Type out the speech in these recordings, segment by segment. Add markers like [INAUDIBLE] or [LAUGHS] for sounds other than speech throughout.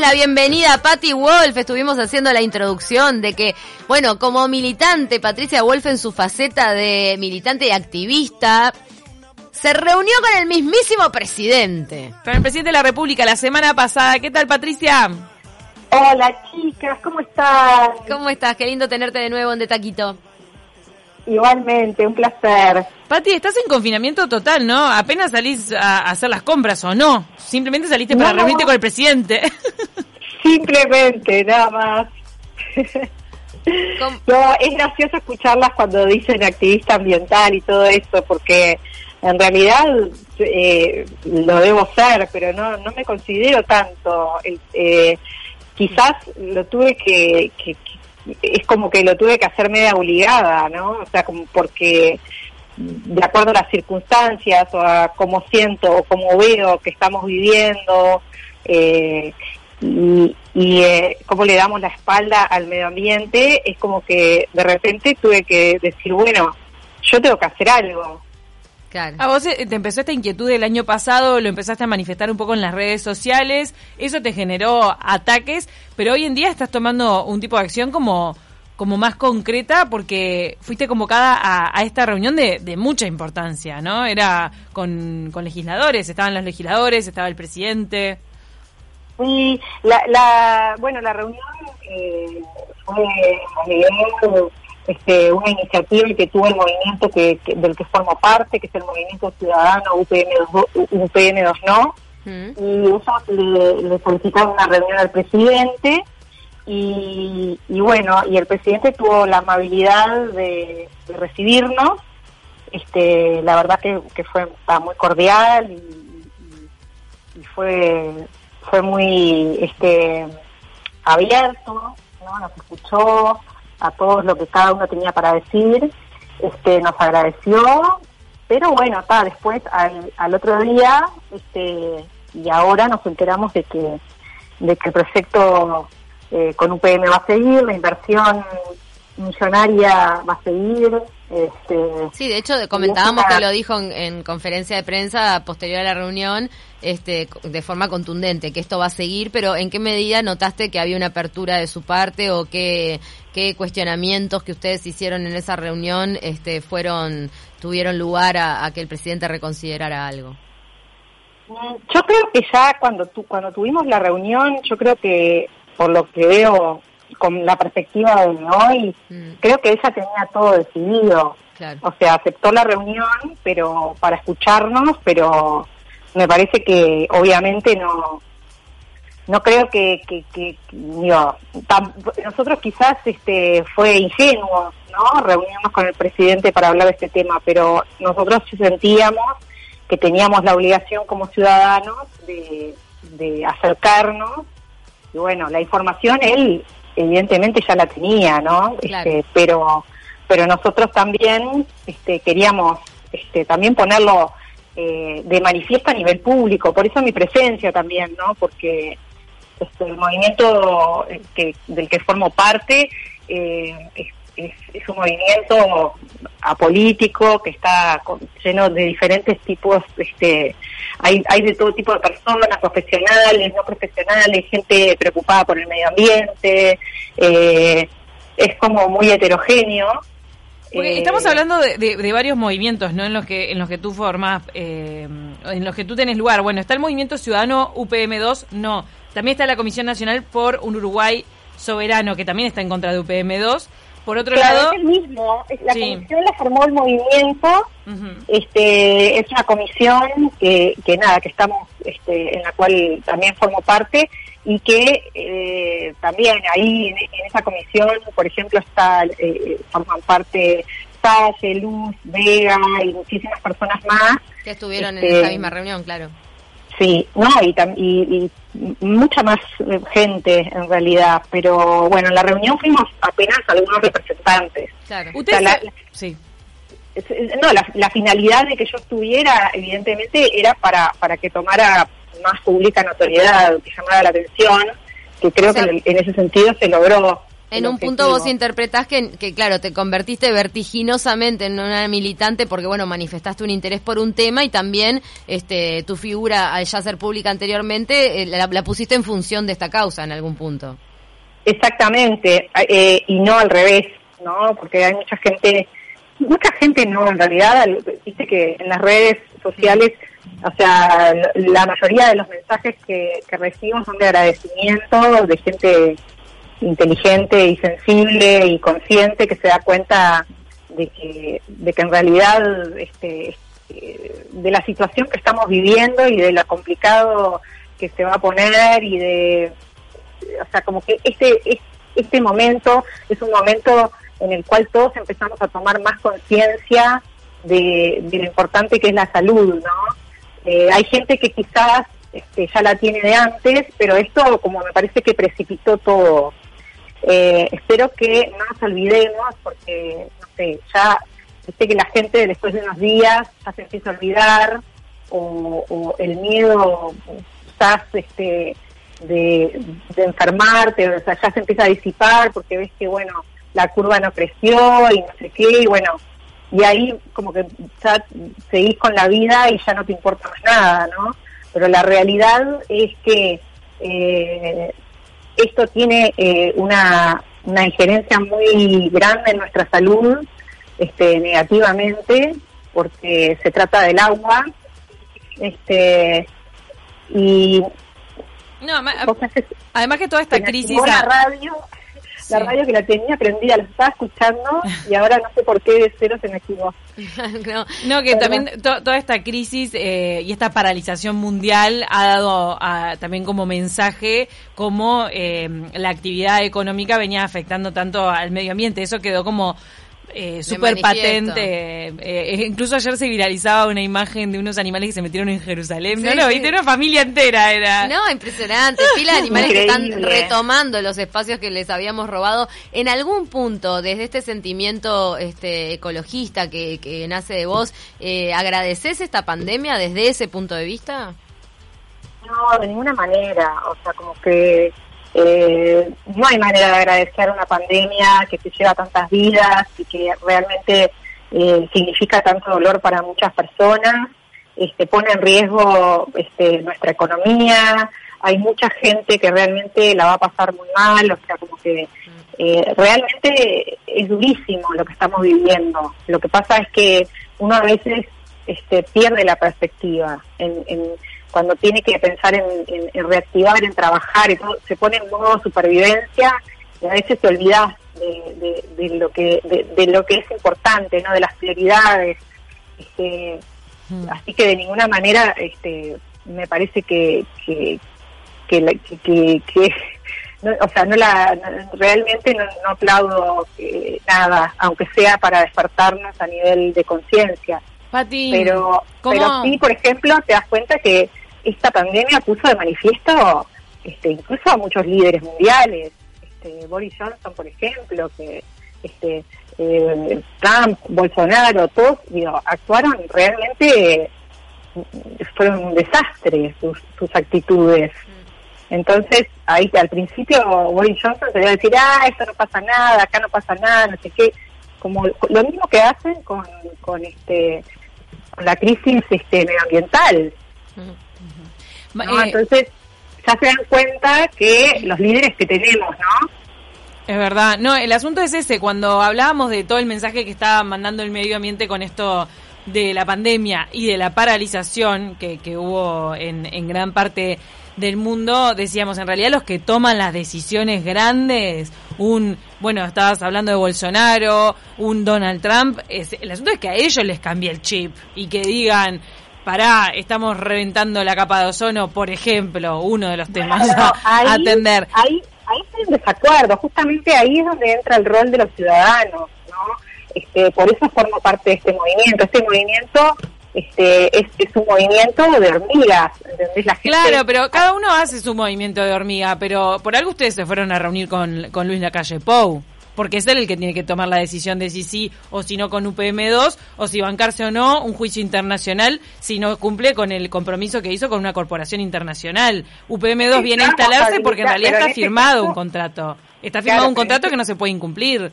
la bienvenida a Patty Wolf. Estuvimos haciendo la introducción de que, bueno, como militante, Patricia Wolf en su faceta de militante y activista, se reunió con el mismísimo presidente. Con el presidente de la República la semana pasada. ¿Qué tal, Patricia? Hola, chicas, ¿cómo están? ¿Cómo estás? Qué lindo tenerte de nuevo en De Taquito. Igualmente, un placer. Pati, estás en confinamiento total, ¿no? Apenas salís a hacer las compras o no. Simplemente saliste para No. reunirte con el presidente. [LAUGHS] Simplemente, nada más. No, es gracioso escucharlas cuando dicen activista ambiental y todo eso, porque en realidad eh, lo debo ser, pero no, no me considero tanto. Eh, quizás lo tuve que, que- que- es como que lo tuve que hacer media obligada, ¿no? O sea, como porque de acuerdo a las circunstancias o a cómo siento o cómo veo que estamos viviendo eh, y, y eh, cómo le damos la espalda al medio ambiente, es como que de repente tuve que decir, bueno, yo tengo que hacer algo. Claro. A vos eh, te empezó esta inquietud el año pasado, lo empezaste a manifestar un poco en las redes sociales, eso te generó ataques, pero hoy en día estás tomando un tipo de acción como, como más concreta porque fuiste convocada a, a esta reunión de, de mucha importancia, ¿no? Era con, con legisladores, estaban los legisladores, estaba el presidente. Y la, la bueno, la reunión eh, fue realidad, este, una iniciativa que tuvo el movimiento que, que- del que formo parte, que es el Movimiento Ciudadano UPM2, UPM2 No, Mm. y ellos le, le solicitaron una reunión al presidente y, y bueno, y el presidente tuvo la amabilidad de, de recibirnos, este, la verdad que, que fue estaba muy cordial y, y- y fue fue muy este abierto, ¿no? nos escuchó a todos lo que cada uno tenía para decir, este nos agradeció, pero bueno, está después al, al otro día este y ahora nos enteramos de que de que el proyecto eh, con UPM va a seguir, la inversión millonaria va a seguir, este Sí, de hecho comentábamos esta- que lo dijo en, en conferencia de prensa posterior a la reunión, este, de forma contundente, que esto va a seguir, pero ¿en qué medida notaste que había una apertura de su parte o qué, qué cuestionamientos que ustedes hicieron en esa reunión, este, fueron, tuvieron lugar a, a que el presidente reconsiderara algo? Yo creo que ya cuando tu, cuando tuvimos la reunión, yo creo que por lo que veo con la perspectiva de hoy, Mm, creo que ella tenía todo decidido. claro. O sea, aceptó la reunión, pero para escucharnos, pero me parece que obviamente no no creo que, que, que digo, tam- nosotros quizás este fue ingenuo, ¿no? Reunirnos con el presidente para hablar de este tema, pero nosotros sentíamos que teníamos la obligación como ciudadanos de, de acercarnos y bueno, la información él evidentemente ya la tenía, ¿no? Claro. Este, pero pero nosotros también este, queríamos este, también ponerlo eh, de manifiesto a nivel público, por eso mi presencia también, ¿no? Porque este, el movimiento eh, que, del que formo parte eh, es, un movimiento apolítico que está con- lleno de diferentes tipos, este, hay, hay de todo tipo de personas, profesionales, no profesionales, gente preocupada por el medio ambiente, eh, es como muy heterogéneo. Porque Eh, estamos hablando de, de- de varios movimientos, ¿no? En los que en los que tú formas, eh, en los que tú tenés lugar. Bueno, está el Movimiento Ciudadano UPM2, no. También está la Comisión Nacional por un Uruguay Soberano, que también está en contra de UPM2. Por otro Claro, lado, es el mismo. La Sí. comisión la formó el movimiento. Este es una comisión que, que nada, que estamos, este, en la cual también formo parte y que eh, también ahí en, en esa comisión, por ejemplo, está eh, forman parte Salle, Luz, Vega y muchísimas personas más. Que estuvieron en Este, esa misma reunión, claro. Sí, no, y, y, y mucha más eh, gente en realidad, pero bueno, en la reunión fuimos apenas algunos representantes. Claro. Ustedes, O sea, la- sí. No, la, la finalidad de que yo estuviera, evidentemente, era para, para que tomara más pública notoriedad, que llamara la atención, que creo O sea- que en, en ese sentido se logró. En un punto vos interpretás que, que, claro, te convertiste vertiginosamente en una militante porque, bueno, manifestaste un interés por un tema y también este, tu figura, al ya ser pública anteriormente, eh, la, pusiste en función de esta causa en algún punto. Exactamente, eh, y no al revés, ¿no? Porque hay mucha gente, mucha gente no, en realidad, dice que en las redes sociales, o sea, la mayoría de los mensajes que, que recibo son de agradecimiento, de gente inteligente y sensible y consciente que se da cuenta de que, de que en realidad este, de la situación que estamos viviendo y de lo complicado que se va a poner y de, o sea, como que este, este momento es un momento en el cual todos empezamos a tomar más conciencia de, lo importante que es la salud, ¿no? Eh, hay gente que quizás este, ya la tiene de antes, pero esto como me parece que precipitó todo. Eh, espero que no nos olvidemos, porque, no sé, ya sé que la gente después de unos días ya se empieza a olvidar, o, el miedo estás este, de, enfermarte, o sea, ya se empieza a disipar porque ves que, bueno, la curva no creció y no sé qué, y bueno, y ahí como que ya seguís con la vida y ya no te importa más nada, ¿no? Pero la realidad es que eh, esto tiene eh, una, una injerencia muy grande en nuestra salud, este, negativamente, porque se trata del agua, este, y no, además que toda esta crisis la radio la radio que la tenía prendida, la estaba escuchando [LAUGHS] y ahora no sé por qué de cero se me equivocó. [LAUGHS] no, que también toda esta crisis eh, y esta paralización mundial ha dado también como mensaje como eh, la actividad económica venía afectando tanto al medio ambiente. Eso quedó como eh, súper patente. Eh, eh, incluso ayer se viralizaba una imagen de unos animales que se metieron en Jerusalén. no lo viste, una familia entera era. No, impresionante. Pila de animales que están retomando los espacios que les habíamos robado. En algún punto, desde este sentimiento este, ecologista que, que nace de vos, eh, ¿agradeces esta pandemia desde ese punto de vista? No, de ninguna manera. O sea, como que eh, no hay manera de agradecer una pandemia que se lleva tantas vidas y que realmente eh, significa tanto dolor para muchas personas, este, pone en riesgo este, nuestra economía, hay mucha gente que realmente la va a pasar muy mal, o sea, como que eh, realmente es durísimo lo que estamos viviendo. Lo que pasa es que uno a veces este, pierde la perspectiva en, en cuando tiene que pensar en, reactivar, en trabajar, y todo, se pone en modo supervivencia y a veces te olvidas de, lo que de, lo que es importante, no, de las prioridades. Este, mm. Así que de ninguna manera, este, me parece que que que, que, o sea, no la realmente no, aplaudo eh, nada, aunque sea para despertarnos a nivel de conciencia. Pero, pero sí, por ejemplo, te das cuenta que esta pandemia puso de manifiesto este, incluso a muchos líderes mundiales, este, Boris Johnson, por ejemplo, que este, eh, Trump, Bolsonaro, todos digo, actuaron realmente, fueron un desastre sus, actitudes. Entonces, ahí al principio Boris Johnson se iba a decir, ah, esto no pasa nada, acá no pasa nada, no sé qué, como lo mismo que hacen con, con este con la crisis este medioambiental. Eh, entonces ya se dan cuenta que los líderes que tenemos, ¿no? Es verdad, no, el asunto es ese, cuando hablábamos de todo el mensaje que estaba mandando el medio ambiente con esto de la pandemia y de la paralización que, que hubo en, en gran parte del mundo, decíamos, en realidad los que toman las decisiones grandes, un, bueno, estabas hablando de Bolsonaro, un Donald Trump, es, el asunto es que a ellos les cambie el chip y que digan, pará, estamos reventando la capa de ozono, por ejemplo, uno de los temas a, atender. Ahí, ahí hay un desacuerdo, justamente ahí es donde entra el rol de los ciudadanos, ¿no? Este, por eso formo parte de este movimiento. Este movimiento este, es, es un movimiento de hormigas, ¿entendés? La Claro, pero cada uno hace su movimiento de hormiga, pero por algo ustedes se fueron a reunir con, con Luis Lacalle Pou porque es él el que tiene que tomar la decisión de si sí o si no con UPM2, o si bancarse o no un juicio internacional si no cumple con el compromiso que hizo con una corporación internacional. UPM2 viene a instalarse porque en realidad está este firmado un contrato. está firmado Claro, un contrato pero- que no se puede incumplir.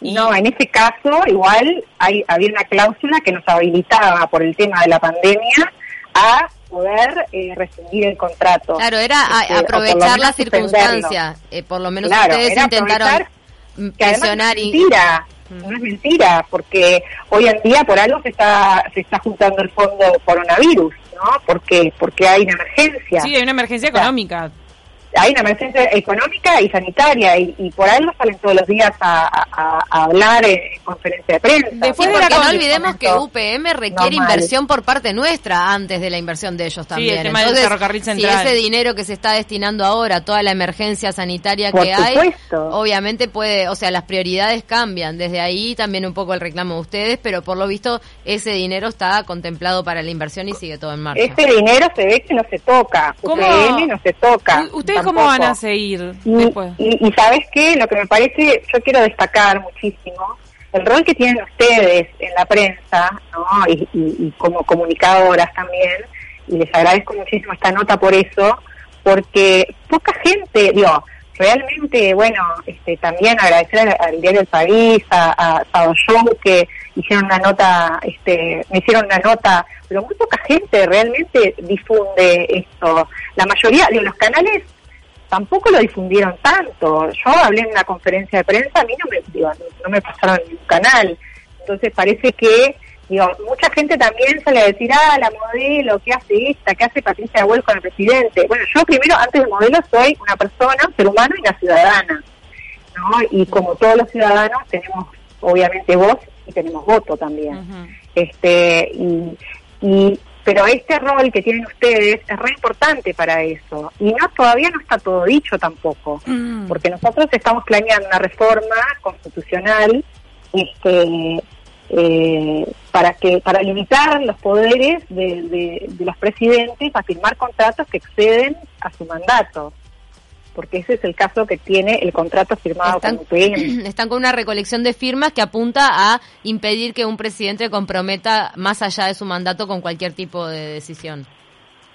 Y- No, en ese caso igual hay, había una cláusula que nos habilitaba por el tema de la pandemia a poder eh, rescindir el contrato. Claro, era a- Este, aprovechar la circunstancia. Eh, por lo menos Claro, ustedes intentaron aprovechar que además presionar no es y... mentira, no es mentira, porque hoy en día por algo se está se está juntando el fondo coronavirus, ¿no? Porque porque hay una emergencia. Sí, hay una emergencia O sea, económica. Hay una emergencia económica y sanitaria y, y por algo salen todos los días a, a- a hablar en conferencia de prensa. Después Sí, de la porque no olvidemos que UPM requiere normal. inversión por parte nuestra antes de la inversión de ellos también. el tema del Entonces, ferrocarril si ese dinero que se está destinando ahora a toda la emergencia sanitaria Por que hay, obviamente puede, o sea, las prioridades cambian. Desde ahí también un poco el reclamo de ustedes, pero por lo visto ese dinero está contemplado para la inversión y sigue todo en marcha. Ese dinero se ve que no se toca, ¿Cómo- UPM no se toca. ¿U- ¿Ustedes cómo van a seguir Y, después? y, y sabes qué, lo que me parece, yo quiero destacar muchísimo el rol que tienen ustedes en la prensa, ¿no? Y, y- y como comunicadoras también, y les agradezco muchísimo esta nota por eso, porque poca gente, digo, realmente, bueno, este, también agradecer al, al diario El País, a, a Show, que hicieron una nota, este, me hicieron una nota, pero muy poca gente realmente difunde esto. La mayoría de los canales tampoco lo difundieron tanto. Yo hablé en una conferencia de prensa, a mí no me, digo, no me pasaron ningún canal. Entonces parece que, digo, mucha gente también sale a decir, ah, la modelo, ¿qué hace esta? ¿Qué hace Patricia Bull con el presidente? Bueno, yo primero, antes de modelo, soy una persona, un ser humano y una ciudadana. ¿no? Y como todos los ciudadanos, tenemos obviamente voz y tenemos voto también este y, y pero este rol que tienen ustedes es re importante para eso. Y no todavía no está todo dicho tampoco. Mm. porque nosotros estamos planeando una reforma constitucional este eh, para que para limitar los poderes de, de- de los presidentes a firmar contratos que exceden a su mandato porque ese es el caso que tiene el contrato firmado Están, con UPM. [CLEARS THROAT] están con una recolección de firmas que apunta a impedir que un presidente comprometa más allá de su mandato con cualquier tipo de decisión.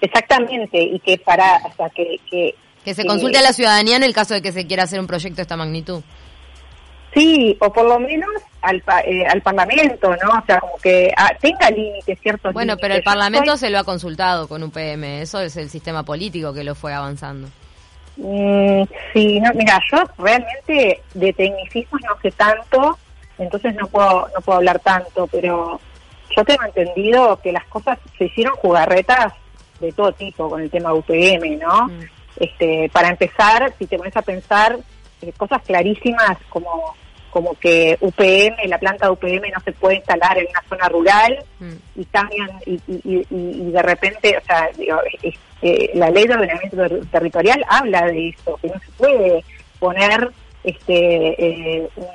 Exactamente, y que para, o sea, que, que Que se que- consulte a la ciudadanía en el caso de que se quiera hacer un proyecto de esta magnitud. Sí, o por lo menos al, eh, al Parlamento, ¿no? O sea, como que ah, tenga límites, ciertos Bueno, pero el. Yo Parlamento soy- se lo ha consultado con UPM, eso es el sistema político que lo fue avanzando. Mm, sí, no, mira, yo realmente de tecnicismos no sé tanto, entonces no puedo, no puedo hablar tanto, pero yo tengo entendido que las cosas se hicieron jugarretas de todo tipo con el tema UPM, ¿no? Mm. Este, para empezar, si te pones a pensar eh, cosas clarísimas como como que UPM, la planta de UPM no se puede instalar en una zona rural Mm. y cambian y, y, y- y de repente, o sea, digo, es- eh, la ley de ordenamiento ter- territorial habla de eso, que no se puede poner este eh, un-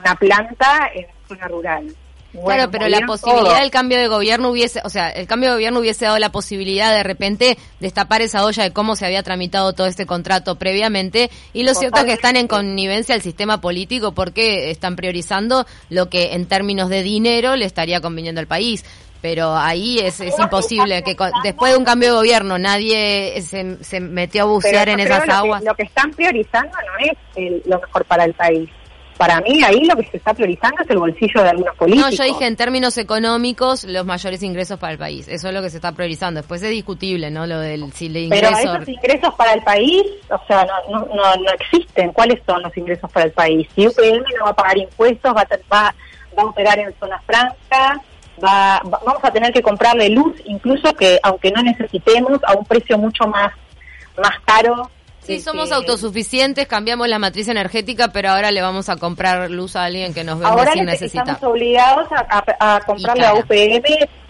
una planta en zona rural. Bueno, claro, pero la posibilidad todo. del cambio de gobierno hubiese, o sea, el cambio de gobierno hubiese dado la posibilidad de repente destapar esa olla de cómo se había tramitado todo este contrato previamente y lo cierto es que están en connivencia el sistema político porque están priorizando lo que en términos de dinero le estaría conviniendo al país. Pero ahí es, es imposible que después de un cambio de gobierno nadie se, se metió a bucear en esas lo que- aguas. lo que están priorizando no es el- lo mejor para el país. Para mí ahí lo que se está priorizando es el bolsillo de algunos No, políticos. yo dije en términos económicos los mayores ingresos para el país. Eso es lo que se está priorizando. Después es discutible, ¿no? Lo del si le Pero ingreso. esos ingresos para el país, o sea, no, no, no, no existen. ¿Cuáles son los ingresos para el país? Si UPM no va a pagar impuestos, va a, va a operar en zona franca, va, va- vamos a tener que comprarle luz, incluso que aunque no necesitemos, a un precio mucho más, más caro. Sí, Este, somos autosuficientes, cambiamos la matriz energética, pero ahora le vamos a comprar luz a alguien que nos vende Ahora sin necesitar. estamos obligados a, a- a comprarle a. UPM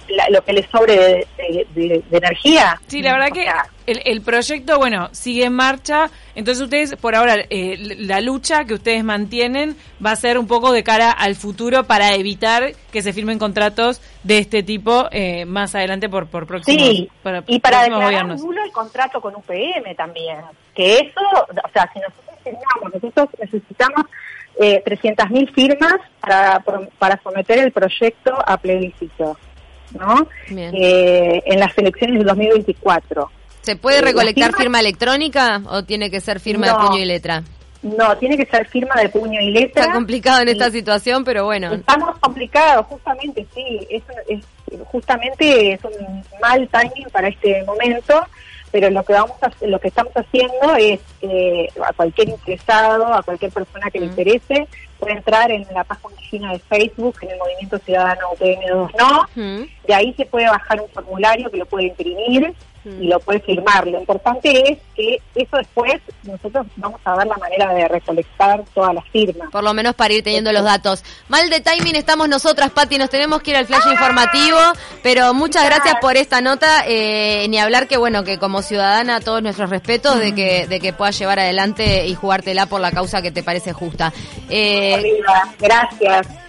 la- lo que le sobre de, de- de- de energía. Sí, la verdad O que el, el proyecto, bueno, sigue en marcha. Entonces ustedes, por ahora, eh, la lucha que ustedes mantienen va a ser un poco de cara al futuro para evitar que se firmen contratos de este tipo eh, más adelante por, por próximos, Sí, para y para declarar nulo el contrato con UPM también. Que eso, o sea, si nosotros firmamos, nosotros necesitamos eh, 300.000 firmas para, para someter el proyecto a plebiscito, ¿no? Eh, en las elecciones del 2024. ¿Se puede eh, recolectar firma- firma electrónica o tiene que ser firma No. de puño y letra? No, tiene que ser firma de puño y letra. Está complicado en esta situación, pero bueno. Estamos complicados, justamente, sí. Es, es- justamente es un mal timing para este momento, pero lo que vamos a, lo que estamos haciendo es eh, a cualquier interesado, a cualquier persona que le interese, puede entrar en la página de Facebook, en el Movimiento Ciudadano UPM2 No, Ujú. de ahí se puede bajar un formulario que lo puede imprimir. Y lo puede firmar. Lo importante es que eso después nosotros vamos a ver la manera de recolectar todas las firmas. Por lo menos para ir teniendo los datos. Mal de timing estamos nosotras, Pati, nos tenemos que ir al flash informativo, pero muchas gracias por esta nota, eh, ni hablar que bueno, que como ciudadana todos nuestros respetos de que, de que puedas llevar adelante y jugártela por la causa que te parece justa. Eh, Arriba. Gracias.